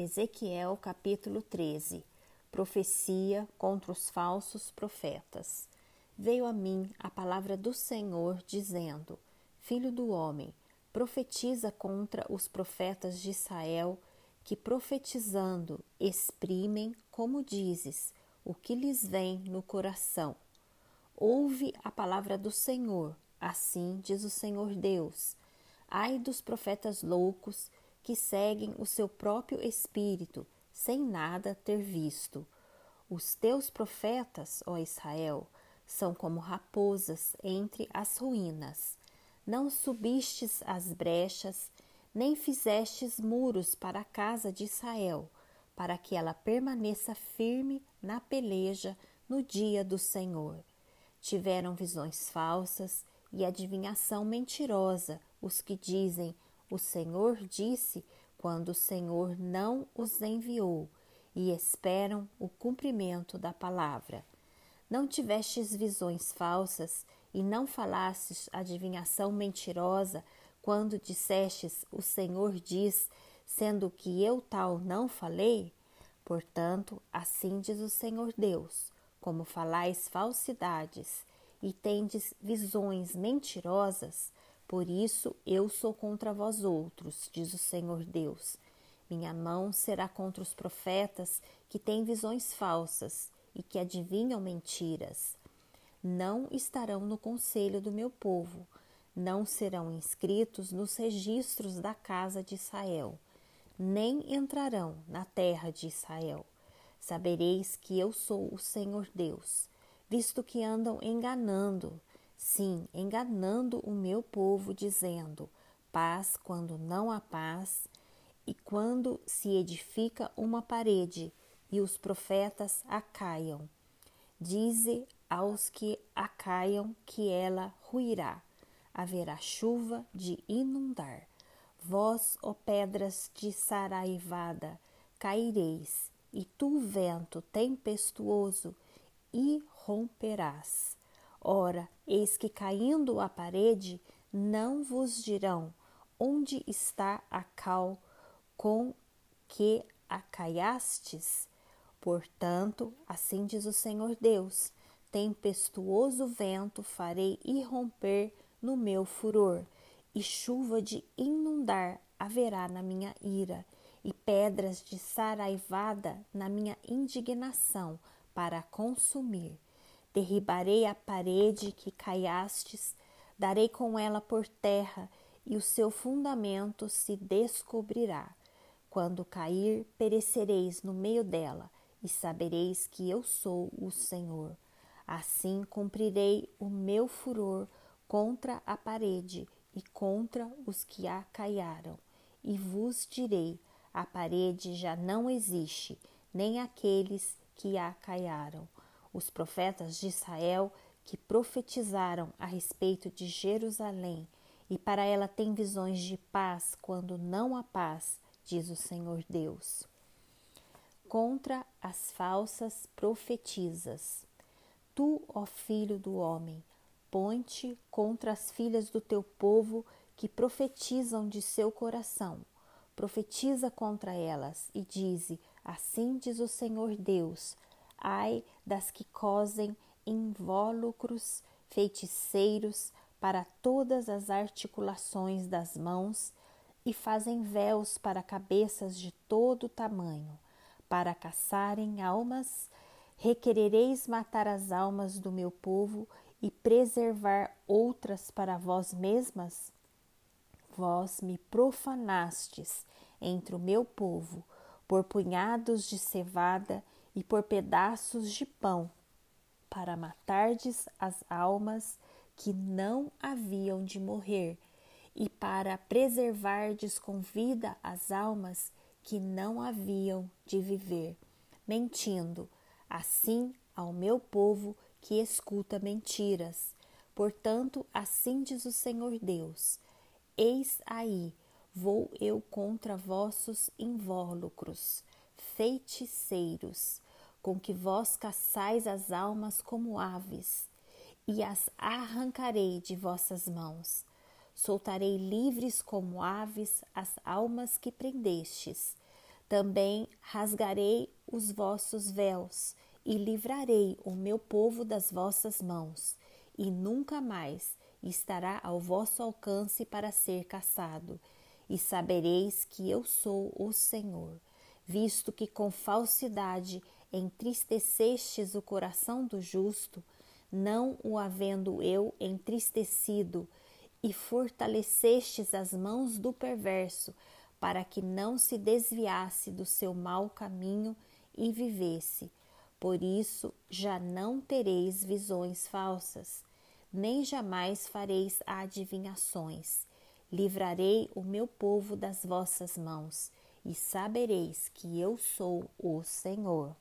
Ezequiel capítulo 13 Profecia contra os falsos profetas. Veio a mim a palavra do Senhor, dizendo: Filho do homem, profetiza contra os profetas de Israel, que profetizando exprimem, como dizes, o que lhes vem no coração. Ouve a palavra do Senhor, assim diz o Senhor Deus. Ai dos profetas loucos que seguem o seu próprio espírito, sem nada ter visto. Os teus profetas, ó Israel, são como raposas entre as ruínas. Não subistes as brechas, nem fizestes muros para a casa de Israel, para que ela permaneça firme na peleja no dia do Senhor. Tiveram visões falsas e adivinhação mentirosa os que dizem o Senhor disse quando o Senhor não os enviou e esperam o cumprimento da palavra. Não tivestes visões falsas e não falastes adivinhação mentirosa quando dissestes o Senhor diz, sendo que eu tal não falei? Portanto, assim diz o Senhor Deus: como falais falsidades e tendes visões mentirosas, por isso eu sou contra vós outros, diz o Senhor Deus. Minha mão será contra os profetas que têm visões falsas e que adivinham mentiras. Não estarão no conselho do meu povo, não serão inscritos nos registros da casa de Israel, nem entrarão na terra de Israel. Sabereis que eu sou o Senhor Deus, visto que andam enganando Sim, enganando o meu povo, dizendo: paz quando não há paz, e quando se edifica uma parede e os profetas a caiam. Dize aos que a caiam que ela ruirá, haverá chuva de inundar. Vós, ó pedras de saraivada, caireis, e tu, vento tempestuoso, irromperás. Ora, eis que caindo a parede, não vos dirão onde está a cal com que a caiastes? Portanto, assim diz o Senhor Deus: tempestuoso vento farei irromper no meu furor, e chuva de inundar haverá na minha ira, e pedras de saraivada na minha indignação para consumir. Derribarei a parede que caiastes, darei com ela por terra, e o seu fundamento se descobrirá. Quando cair, perecereis no meio dela, e sabereis que eu sou o Senhor. Assim cumprirei o meu furor contra a parede e contra os que a caiaram, e vos direi: a parede já não existe, nem aqueles que a caiaram os profetas de Israel que profetizaram a respeito de Jerusalém, e para ela tem visões de paz quando não há paz, diz o Senhor Deus. Contra as falsas profetizas. Tu, ó filho do homem, põe-te contra as filhas do teu povo que profetizam de seu coração. Profetiza contra elas e dize: Assim diz o Senhor Deus: ai das que cosem invólucros feiticeiros para todas as articulações das mãos e fazem véus para cabeças de todo tamanho, para caçarem almas, requerereis matar as almas do meu povo e preservar outras para vós mesmas? Vós me profanastes entre o meu povo por punhados de cevada e por pedaços de pão, para matardes as almas que não haviam de morrer, e para preservardes com vida as almas que não haviam de viver, mentindo, assim ao meu povo que escuta mentiras. Portanto, assim diz o Senhor Deus: Eis aí, vou eu contra vossos invólucros, feiticeiros, com que vós caçais as almas como aves, e as arrancarei de vossas mãos. Soltarei livres como aves as almas que prendestes. Também rasgarei os vossos véus e livrarei o meu povo das vossas mãos, e nunca mais estará ao vosso alcance para ser caçado. E sabereis que eu sou o Senhor, visto que com falsidade entristecestes o coração do justo, não o havendo eu entristecido, e fortalecestes as mãos do perverso, para que não se desviasse do seu mau caminho e vivesse. Por isso já não tereis visões falsas, nem jamais fareis adivinhações. Livrarei o meu povo das vossas mãos, e sabereis que eu sou o Senhor.